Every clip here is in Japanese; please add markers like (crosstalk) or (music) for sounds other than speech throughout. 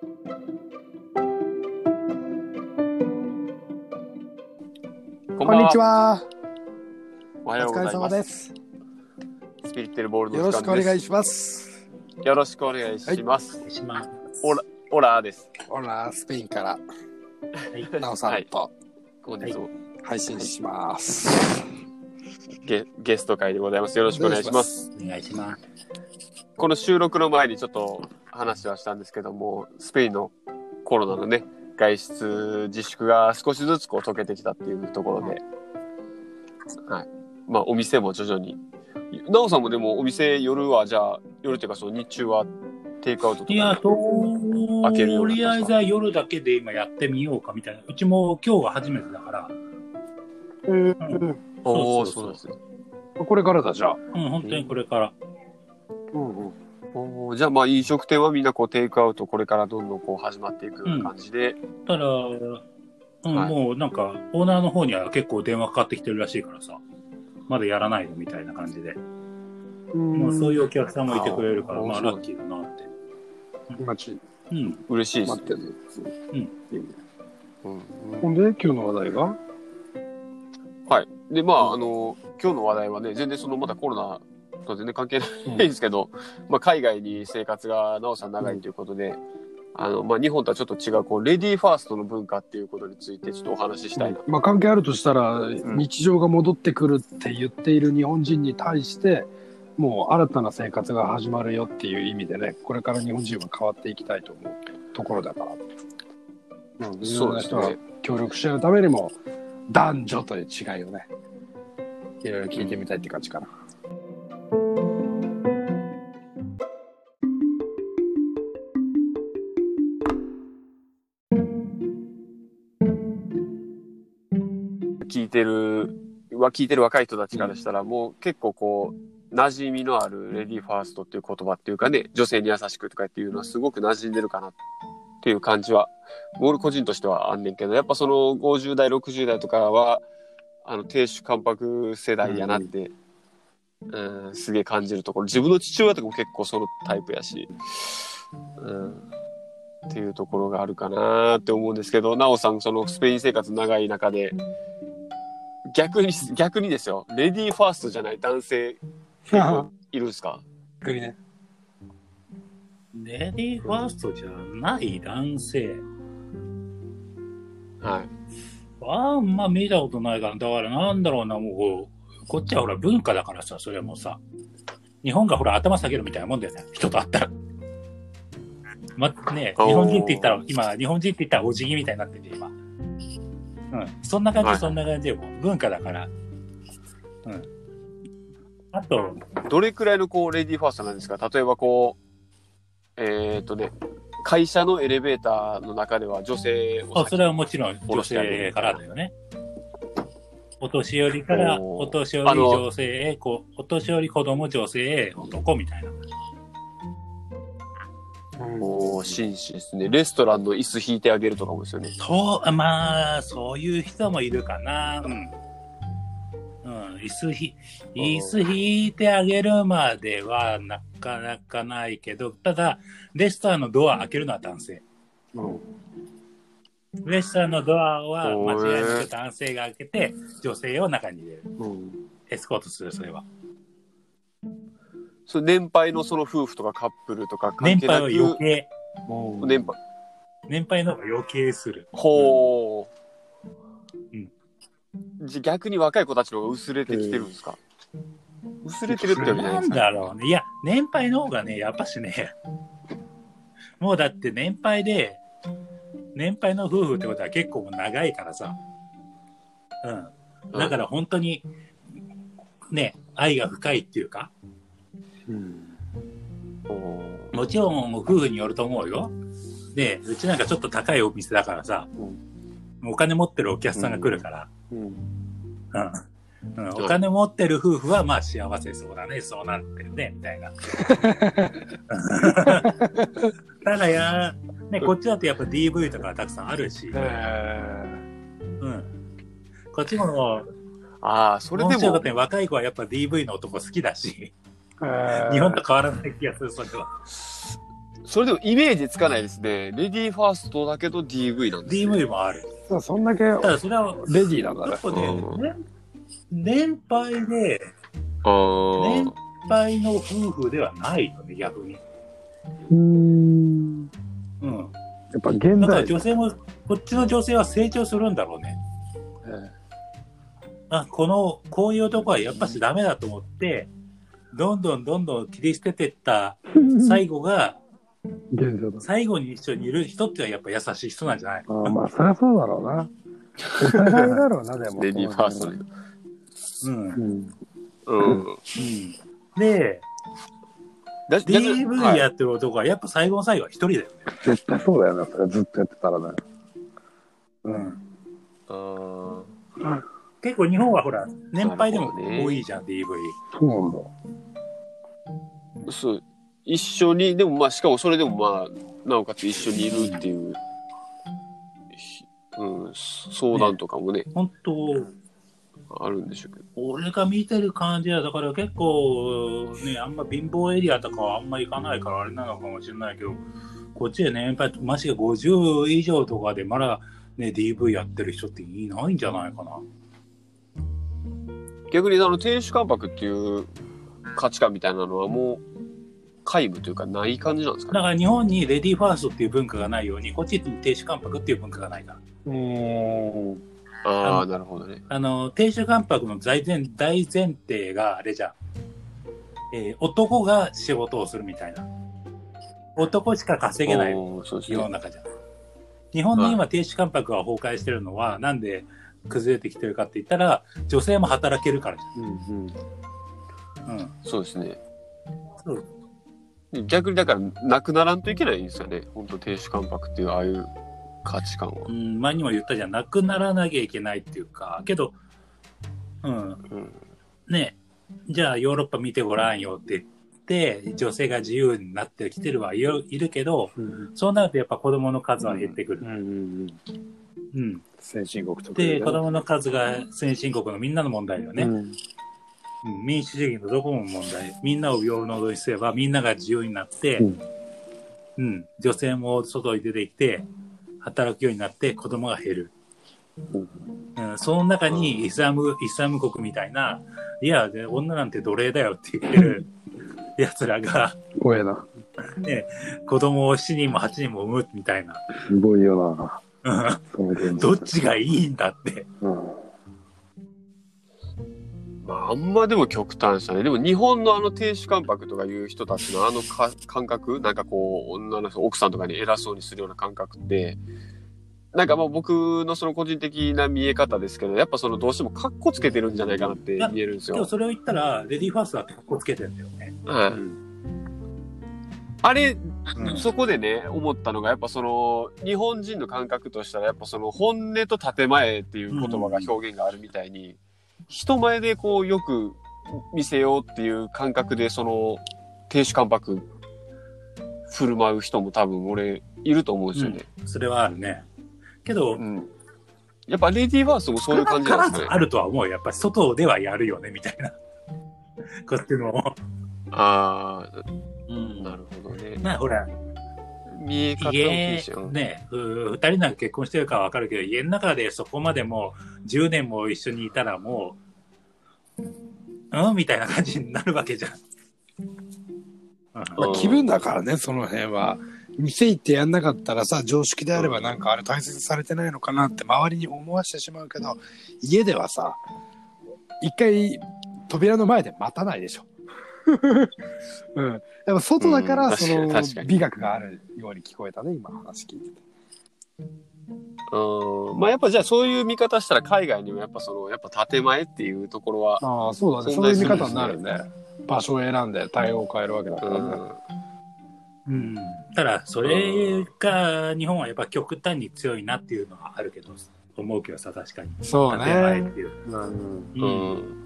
こんこんにち。は。おはようございま。様ですす。スピリッテルボールのよろしくお願いしします。よろしくお願いします。します。オラオラです。ほら、スペインから、はい。なおさんと本日も配信します。ゲゲスト会でございます。よろしくお願いします。お願いします。この収録の前にちょっと話はしたんですけども、スペインのコロナのね、外出自粛が少しずつこう解けてきたっていうところで、はい。まあお店も徐々に。なおさんもでもお店夜はじゃあ、夜っていうかその日中はテイクアウトとかいや、とりあえずは夜だけで今やってみようかみたいな。うちも今日が初めてだから、うんおーそうそうそうですね。これからだ、じゃあ。うん、本当にこれから。うんうん。おーじゃあまあ飲食店はみんなこうテイクアウトこれからどんどんこう始まっていく感じで、ただ、うん、はいもうなんか、オーナーの方には結構電話かかってきてるらしいからさ、まだやらないのみたいな感じで。まあ、そういうお客さんもいてくれるから、まああーそうラッキーだなって。待ち、うん。嬉しいですね。待ってる。うんほんで、今日の話題がはい。で、まあ、あの、今日の話題はね、全然そのまだコロナと全然関係ないんですけど、まあ、海外に生活がなおさん長いということで、あの、まあ、日本とはちょっと違う、こう、レディーファーストの文化っていうことについてちょっとお話ししたいな。まあ関係あるとしたら、ん日常が戻ってくるって言っている日本人に対して、もう新たな生活が始まるよっていう意味でね、これから日本人は変わっていきたいと思うところだから。うん、いろんな人が協力し合うためにも、男女という違いをね、いろいろ聞いてみたいって感じかな。聞いてる、は聞いてる若い人たちからしたら、もう結構こう、馴染みのあるレディーファーストっていう言葉っていうかね、女性に優しくとかっていうのはすごく馴染んでるかなっていう感じは、俺個人としてはあんねんけど、やっぱその50代、60代とかは、あの、亭主関白世代やなって、うん、すげえ感じるところ。自分の父親とかも結構そのタイプやし、うん、っていうところがあるかなって思うんですけど、なおさん、そのスペイン生活長い中で、逆に、逆にですよ、レディーファーストじゃない男性、いるんですか？逆にね。レディーファーストじゃない男性。はい。あんま見たことないから、だからなんだろうな、もう、こっちはほら文化だからさ、それもさ、日本がほら頭下げるみたいなもんだよね、人と会ったら。ま、ね日本人って言ったら、今、日本人って言ったらお辞儀みたいになってる今。うん。そんな感じ、はいそんな感じで、もう文化だから。うん。あと、どれくらいのこう、レディーファーストなんですか？例えばこう、えーっとね、会社のエレベーターの中では女性をあそれはもちろん女性からだよね。お年寄りから、お年寄り女性へ、こう、お年寄り子供女性へ男みたいな。おー紳士ですね。レストランの椅子引いてあげるとかもですよね。そう、まあ、そういう人もいるかな。うん。うん、椅子ひ、椅子引いてあげるまではなかなかないけど、ただ、レストランのドア開けるのは男性。うんレストランのドアは間違いなく男性が開けて、女性を中に入れる。うんエスコートする、それは。それ年配のその夫婦とかカップルとか関年配は係なく、余計、うん年配。年配の方が余計する。ほう。うんじゃ逆に若い子たちの方が薄れてきてるんですか、薄れてるってわけじゃないなんですか。だろうね。いや、年配の方がね、やっぱしね、(laughs) もうだって年配で、年配の夫婦ってことは結構もう長いからさ。うん。だから本当に、ね、愛が深いっていうか、うん。ほもちろん夫婦によると思うよ。で、うちなんかちょっと高いお店だからさ、お金持ってるお客さんが来るから、うん。うん。うん、お金持ってる夫婦はまあ幸せそうだね、そうなってるね、みたいな。(laughs) ただや、ね、こっちだとやっぱ DV とかたくさんあるし、えうん。こっちも、うああ、それでも。面白かった、ね、若い子はやっぱ DV の男好きだし、日本と変わらない気がする、それは。それでもイメージつかないですね。レディーファーストだけど DV なんですよ。DV もある。そうそんだけただそれは、レディーだねやっ。ぱねうん、年年配で、年配の夫婦ではないのね、逆に。うーん。うん。やっぱ現だから代。女性も、こっちの女性は成長するんだろうね。えあ、この、こういう男はやっぱしダメだと思って、どんどんどんどん切り捨ててったえ最後が。最後に一緒にいる人ってのはやっぱ優しい人なんじゃない？ああ、まあ、そりゃそうだろうな。お互いだろうな、(laughs) でも。レディーファーストね。うん。うん。うん。うん。で、だ DV ややってる男はやっぱ最後の最後は一人だよね。絶対そうだよな、それずっとやってたらね。うん。あー結構日本はほら、年配でも多いじゃん、DV。そうなんだ。そう。一緒に、でもまあ、しかもそれでもまあ、なおかつ一緒にいるっていう、ひうん、相談とかもね、本当あるんでしょうけど。俺が見てる感じは、だから結構ね、あんま貧乏エリアとかはあんま行かないからあれなのかもしれないけど、こっちで年配、ましてや50以上とかでまだね、DV やってる人っていないんじゃないかな。逆にあの、亭主関白っていう価値観みたいなのはもう、皆無というかない感じなんですかね？だから日本にレディーファーストっていう文化がないように、こっちに亭主関白っていう文化がないから。うーん。ああ、なるほどね。あの、亭主関白の大前大前提があれじゃん。えー男が仕事をするみたいな。男しか稼げない。世の中じゃん。日本の今、亭主関白が崩壊してるのは、なんで崩れてきてるかって言ったら、女性も働けるからじうんうん。ゃん。うん。そうですね。そう逆にだから、なくならんといけないんですよね。本当亭主関白っていう、ああいう価値観はう。ん、前にも言ったじゃん。なくならなきゃいけないっていうか、けど、うん、うん。ね、じゃあヨーロッパ見てごらんよって言って、女性が自由になってきてるはいるいるけど、うんそうなるとやっぱ子供の数は減ってくる。うんうん。うん。先進国とかで、子供の数が先進国のみんなの問題だよね。うんうん民主主義のどこも問題。みんなを平等にすれば、みんなが自由になって、うんうん、女性も外に出てきて、働くようになって子供が減る。うん、その中にイスラム、イスラム国みたいな、いや、で女なんて奴隷だよって言ってる奴らが、怖えな。子供を7人も8人も産むみたいな。すごいよな。どっちがいいんだって。うん。まあ、あんまでも極端したね。でも日本のあの亭主関白とかいう人たちのあのか感覚、なんかこう、女の人、奥さんとかに偉そうにするような感覚って、なんかまあ僕のその個人的な見え方ですけど、やっぱそのどうしてもカッコつけてるんじゃないかなって見えるんですよ。でもそれを言ったら、レディーファーストだって格好つけてるんだよね。はいうんあれ、うん (laughs) そこでね、思ったのが、やっぱその、日本人の感覚としたら、やっぱその、本音と建前っていう言葉が表現があるみたいに、人前でこう、よく見せようっていう感覚で、その、亭主関白、振る舞う人も多分俺、いると思うんですよね。それはあるね。けど、うん。やっぱレディーファーストもそういう感じ少なですねあ。るとは思うよ。やっぱり外ではやるよね、みたいな。こっちの。ああ、うんなるほどね。まあほら、見え方家。ね、う二人なんか結婚してるからわかるけど、家の中でそこまでもう10年も一緒にいたらもう、うん？みたいな感じになるわけじゃん。うんまあ、気分だからね、その辺は。店行ってやんなかったらさ、常識であればなんかあれ大切にされてないのかなって周りに思わせてしまうけど、家ではさ、一回扉の前で待たないでしょ。うん。やっぱ外だから、うんその確かに確かに美学があるように聞こえたね、今話聞いてて。うん。まあやっぱじゃあそういう見方したら海外にもやっぱその、やっぱ建前っていうところは、ああ、そうだね。そそういう見方になるね。場所を選んで対応を変えるわけだかうらね。ん。うん。ただ、それが日本はやっぱ極端に強いなっていうのはあるけど、思うけどさ、確かに。そう建前っね。ていう。うんう。うんん。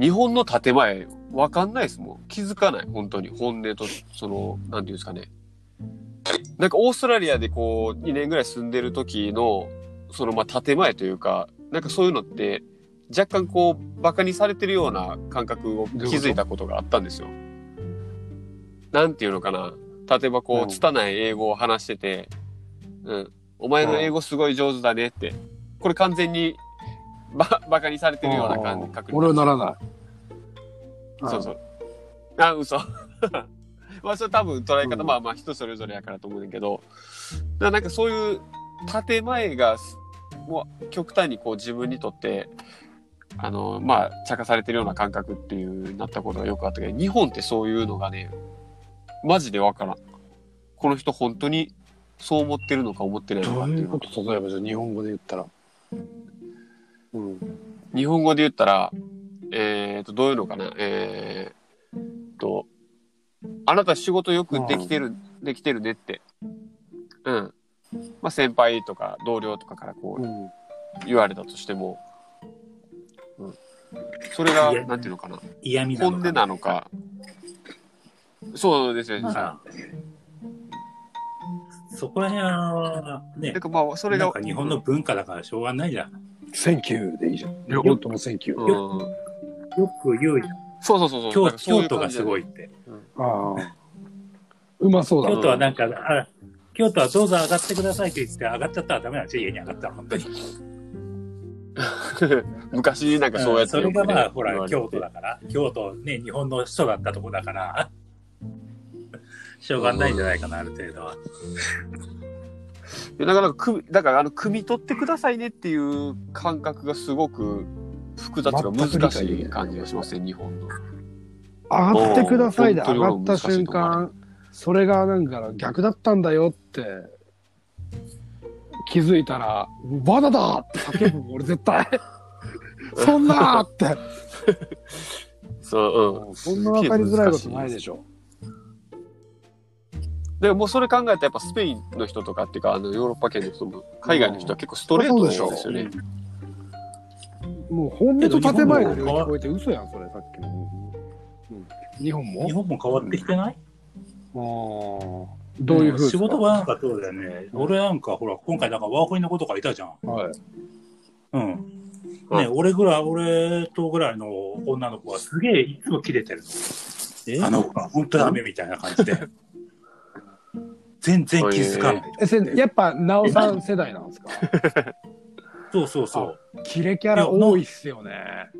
日本の建前、わかんないですもん。気づかない、本当に。本音と、その、なんていうんですかね。なんかオーストラリアでこう、2年ぐらい住んでる時の、そのまあ建前というか、なんかそういうのって、若干こう、馬鹿にされてるような感覚を気づいたことがあったんですよ。なんていうのかな。例えばこう拙い英語を話してて、うん。お前の英語すごい上手だねって。これ完全に、ば、バカにされてるような感覚に俺はならない。そうそう。あ、嘘。(laughs) まあ、それ多分捉え方、うんまあまあ人それぞれやからと思うんだけど、なんかそういう建前が、もう極端にこう自分にとって、あの、まあ、茶化されてるような感覚っていうなったことがよくあったけど、日本ってそういうのがね、マジでわからん。この人本当にそう思ってるのか思ってないのどういうこかっていうのと？例えばじゃあ日本語で言ったら。うん。日本語で言ったら、えーと、どういうのかな、えーと、あなた仕事よくできてる、できてるねって。うん。まあ、先輩とか同僚とかからこう。うん言われたとしても、うん。それが、なんていうのかな、嫌味なのか本音なのか？そうですよね。まあそこら辺は、ねなん、かまあ、それが、日本の文化だからしょうがないじゃん。 Thank you でいいじゃん。両方とも Thank you。うん。よく言うじゃん。そうそうそうそう。京都がすごいって。ああ。うまそうだな。京都はなんか、あ京都はどうぞ上がってくださいって言って上がっちゃったらダメなんですよ、家に上がったら、本当に。(laughs) 昔なんかそうやってそれがまあ、ほら、京都だから、京都ね、日本の首都だったとこだから、しょうがないんじゃないかな、ある程度は。いやだからく、だから、あの、汲み取ってくださいねっていう感覚がすごく複雑が難しい感じがしますね、日本の。上がってくださいでうん上がった瞬間、それがなんか逆だったんだよって気づいたら、バナだって叫ぶ俺絶対。(laughs) そんなーって。(laughs) そう、うん。そんな分かりづらいことないでしょ。でもうそれ考えたらやっぱスペインの人とかっていうか、あの、ヨーロッパ圏の人も、海外の人は結構ストレートなんですよね。もう本音と建前の領域超えて嘘やん、それ、さっきの。うん日本も？日本も変わってきてない？あーどういうふうです仕か事がなんかそうだよね。俺なんか、ほら、今回なんかワーホリの子とかいたじゃん。はい。うん。うんね、俺ぐらい、俺とぐらいの女の子はすげえいつもキレてるの。あの子が本当ダメみたいな感じで。(laughs) 全然気づかない。え、せやっぱ、なおさん世代なんですか？(laughs) そうそうそう。キレキャラ多いっすよね。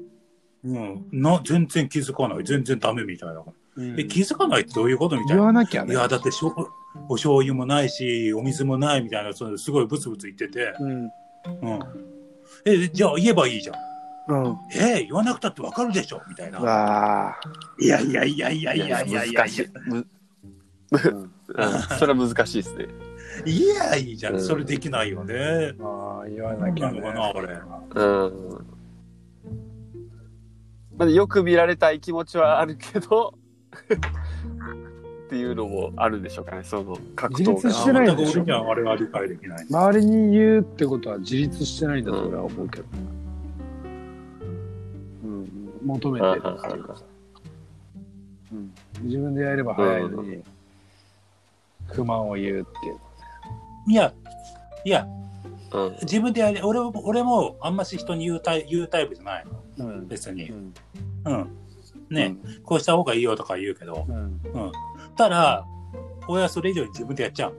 うん。な、全然気づかない。全然ダメみたいな。うんえ、気づかないってどういうことみたい言な。わなきゃね。いや、だってしょ、お醤油もないし、お水もないみたいな、そのすごいブツブツ言ってて。うん。うん。え、じゃあ言えばいいじゃん。うん。え言わなくたってわかるでしょみたいな。わあ。いやいやいやいやいやいやいや難しい。むうんそれは難しいですね。いや、いいじゃ。うんんそれできないよね。ああ、言わななきゃね。のかな、俺。うん。まあ、よく見られたい気持ちはあるけど、(laughs) っていうのもあるんでしょうかね、その格闘が。自立してないでしょ俺にはあれは理解できない。周りに言うってことは自立してないんだと俺は思うけど。うん。求めてるっていうかさ。うん。自分でやれば早いのに、不満を言うっていう。いや、いや、うん。自分でやれ、俺も、俺もあんまし人に言うタイ言うタイプじゃないの。うん。別にう。ん。うん。ね、こうした方がいいよとか言うけど。うん。うん。ただ、俺はそれ以上に自分でやっちゃう。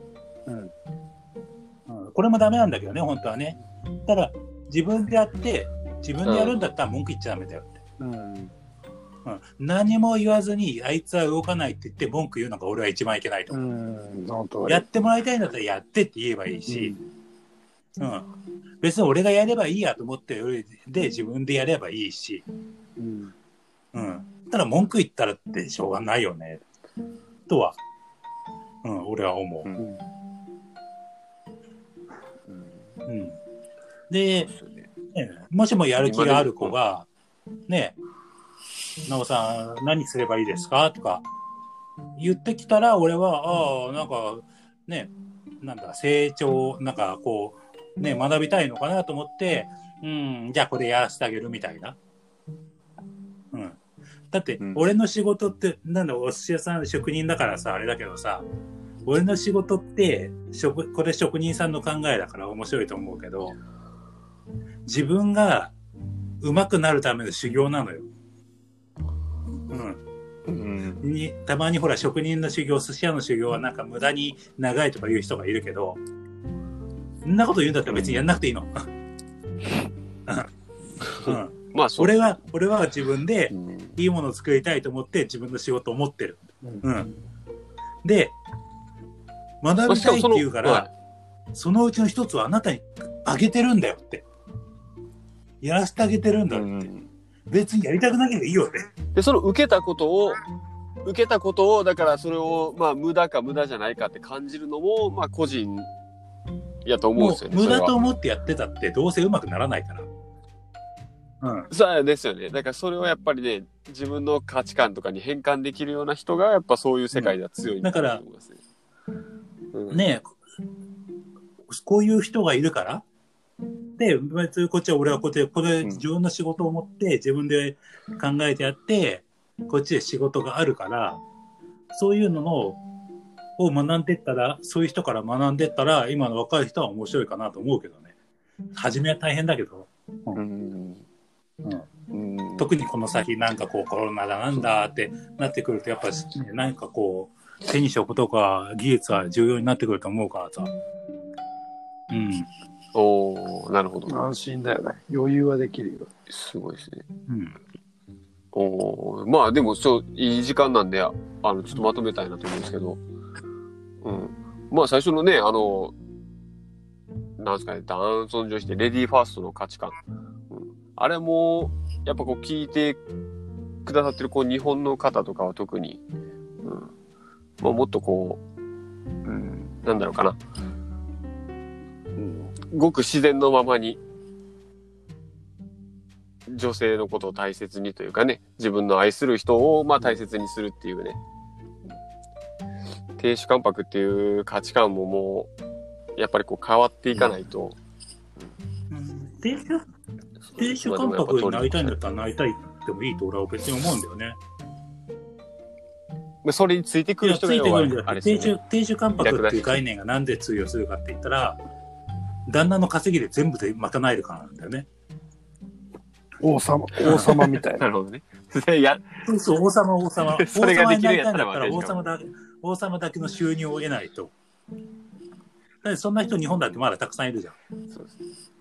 うん。うん。これもダメなんだけどね、本当はね。ただ、自分でやって、自分でやるんだったら文句言っちゃダメだよって。うん。うん。何も言わずに、あいつは動かないって言って文句言うのが俺は一番いけないとう思う。やってもらいたいんだったらやってって言えばいいし、うん。別に俺がやればいいやと思って、俺で自分でやればいいし、うん。うん。ただ文句言ったらってしょうがないよね。とは、うん、俺は思う。うん。うん。で、ねもしもやる気がある子が、ね、なおさん何すればいいですか？とか言ってきたら、俺は、ああ、なんか、ね、なんだ、成長、なんかこう、ね、学びたいのかなと思って、うん、じゃあこれやらせてあげるみたいな。うん。だってうん、俺の仕事って、なんだ、お寿司屋さん、職人だからさ、あれだけどさ、俺の仕事って、職、これ職人さんの考えだから面白いと思うけど、自分が上手くなるための修行なのよ。うん。うん。にたまにほら職人の修行、寿司屋の修行はなんか無駄に長いとか言う人がいるけど、そんなこと言うんだったら別にやんなくていいの。(laughs) うん、まあ。俺は、俺は自分でうんいいものを作りたいと思って自分の仕事を持ってる。うんうん。で、学びたいって言うから、はそのうちの一つはあなたにあげてるんだよって。やらせてあげてるんいだって。うん別にやりたくなければいいよって。で、その受けたことを、受けたことを、だからそれを、まあ、無駄か無駄じゃないかって感じるのも、まあ、個人やと思うんもですよね。う無駄と思ってやってたってどうせうまくならないから。うん。そうですよね。だからそれをやっぱりね、自分の価値観とかに変換できるような人が、やっぱそういう世界では強いんだと思いますね。うんねえ、こういう人がいるから、で、別にこっちは俺はこっちで、これうん。自分の仕事を持って自分で考えてやって、こっちで仕事があるから、そういうののを学んでったら、そういう人から学んでったら、今の若い人は面白いかなと思うけどね。初めは大変だけど、うん。うん、うん。特にこの先なんかこうコロナだなんだってなってくると、やっぱね、なんかこう、手に職とか技術は重要になってくると思うからさ。うん。おーなるほど。安心だよね。余裕はできるよ。すごいですね。うん。おーまあでも、そう、いい時間なんで、あの、ちょっとまとめたいなと思うんですけど、うん。まあ最初のね、あの、なんですかね、男尊女卑ってレディーファーストの価値観。うん、あれも、やっぱこう聞いてくださってるこう日本の方とかは特に、うん。まあもっとこう、うん、なんだろうかな。うん、ごく自然のままに、女性のことを大切にというかね、自分の愛する人をまあ大切にするっていうね、亭主関白っていう価値観ももう、やっぱりこう変わっていかないと、亭主、亭主関白になりたいんだったらなりたいってもいいと俺は別に思うんだよね。まあそれについてくる人がいるね。主、亭主関白っていう概念がなんで通用するかって言ったら、旦那の稼ぎで全部で賄えるからなんだよね。王様、王様みたいな。(laughs) なるほどね。(laughs) でやそうそう、王様、王様。王 (laughs) それが様になりできるんやったらたいんだったら、まあ王様だけ、王様だけの収入を得ないと。だってそんな人日本だってまだたくさんいるじゃん。そうです。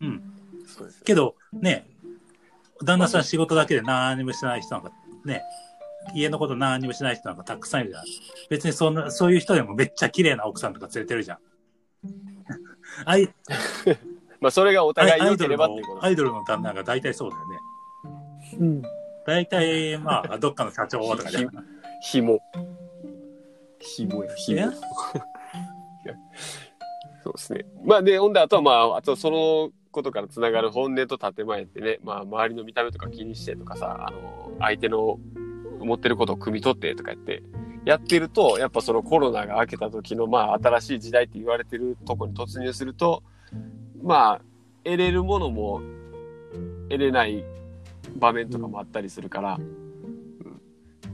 うん。そうです。けど、ね、旦那さん仕事だけで何もしない人なんか、ね、家のこと何もしない人なんかたくさんいるじゃん。別にそんな、そういう人でもめっちゃ綺麗な奥さんとか連れてるじゃん。アイ (laughs) まあそれがお互い良けアイドルのればっていうこと、アイドルの旦那が大体そうだよね。うん。大体、まあ、(laughs) どっかの社長とかじゃん。ひも。ひもや、ひもえ。(laughs) そうですね。まあで、ほんで、あとはまあ、あとそのことからつながる本音と建前ってね、まあ周りの見た目とか気にしてとかさ、あの、相手の思ってることを汲み取ってとか言って、やってると、やっぱそのコロナが明けた時の、まあ新しい時代って言われてるとこに突入すると、まあ、得れるものも得れない場面とかもあったりするから、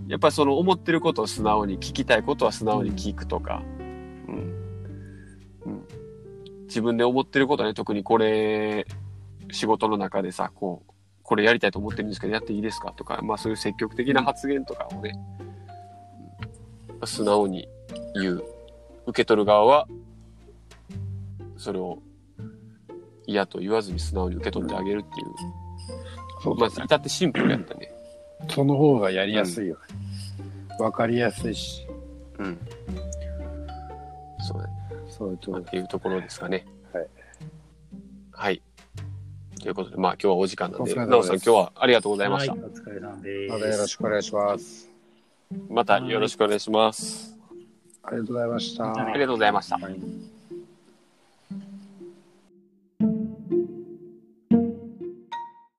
やっぱりその思ってることを素直に聞きたいことは素直に聞くとか、うん。うん、自分で思ってることはね特にこれ仕事の中でさこうこれやりたいと思ってるんですけどやっていいですかとか、まあ、そういう積極的な発言とかをね、うん素直に言う受け取る側はそれを嫌と言わずに素直に受け取ってあげるっていう、まあ、そうだね。至ってシンプルやったね。その方がやりやすいよね。わ、かりやすいし。うん。そうだね。そういうとこまあっていうところですかね。はい。はい。ということで、まあ今日はお時間なんで、なおさん今日はありがとうございました。はい、お疲れ様です。またよろしくお願いします。またよろしくお願いします。ありがとうございました。はいありがとうございました。はい